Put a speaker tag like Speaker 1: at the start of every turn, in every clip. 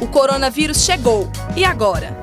Speaker 1: O coronavírus chegou. E agora?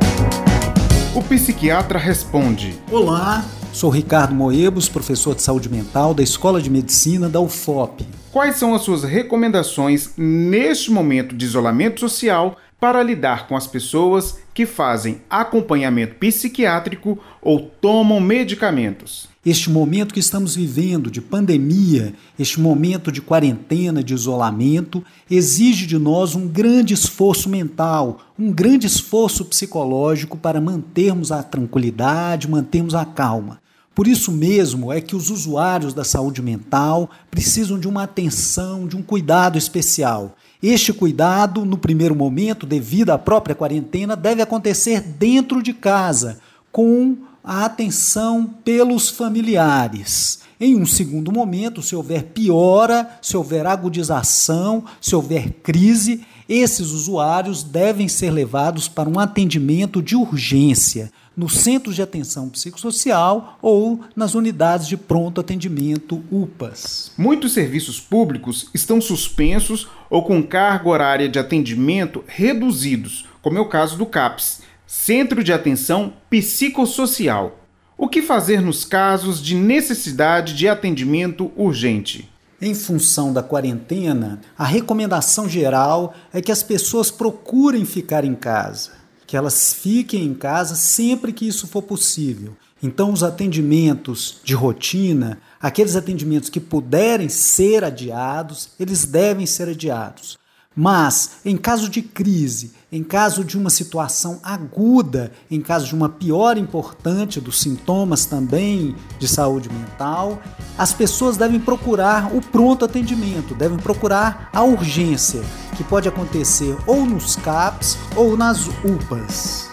Speaker 2: O psiquiatra responde:
Speaker 3: Olá, sou Ricardo Moebos, professor de saúde mental da Escola de Medicina da UFOP.
Speaker 2: Quais são as suas recomendações neste momento de isolamento social para lidar com as pessoas que fazem acompanhamento psiquiátrico ou tomam medicamentos.
Speaker 3: Este momento que estamos vivendo de pandemia, este momento de quarentena, de isolamento, exige de nós um grande esforço mental, um grande esforço psicológico para mantermos a tranquilidade, mantermos a calma. Por isso mesmo é que os usuários da saúde mental precisam de uma atenção, de um cuidado especial. Este cuidado, no primeiro momento, devido à própria quarentena, deve acontecer dentro de casa, com a atenção pelos familiares. Em um segundo momento, se houver piora, se houver agudização, se houver crise, esses usuários devem ser levados para um atendimento de urgência no centro de atenção psicossocial ou nas unidades de pronto atendimento UPAs.
Speaker 2: Muitos serviços públicos estão suspensos ou com carga horária de atendimento reduzidos, como é o caso do CAPS, Centro de Atenção Psicossocial. O que fazer nos casos de necessidade de atendimento urgente?
Speaker 3: Em função da quarentena, a recomendação geral é que as pessoas procurem ficar em casa que elas fiquem em casa sempre que isso for possível. Então, os atendimentos de rotina, aqueles atendimentos que puderem ser adiados, eles devem ser adiados. Mas, em caso de crise, em caso de uma situação aguda, em caso de uma piora importante dos sintomas também de saúde mental, as pessoas devem procurar o pronto atendimento, devem procurar a urgência, que pode acontecer ou nos CAPs ou nas UPAs.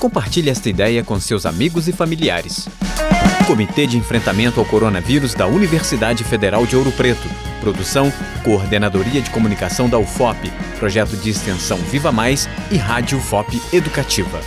Speaker 4: Compartilhe esta ideia com seus amigos e familiares. Comitê de Enfrentamento ao Coronavírus da Universidade Federal de Ouro Preto. Produção, Coordenadoria de Comunicação da UFOP, Projeto de Extensão Viva Mais e Rádio UFOP Educativa.